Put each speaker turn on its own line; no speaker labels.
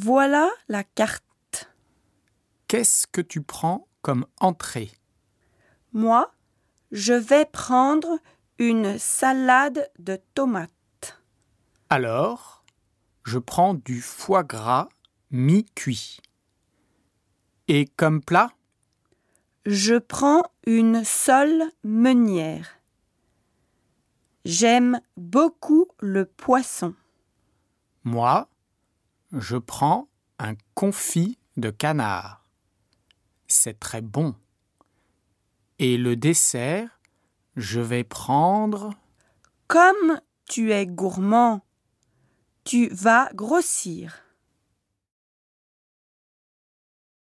Voilà la carte.
Qu'est-ce que tu prends comme entrée?
Moi, je vais prendre une salade de tomates.
Alors, je prends du foie gras mi-cuit. Et comme plat?
Je prends une sole meunière. J'aime beaucoup le poisson.
Moi, je prends un confit de canard. C'est très bon. Et le dessert, je vais prendre...
Comme tu es gourmand, tu vas grossir.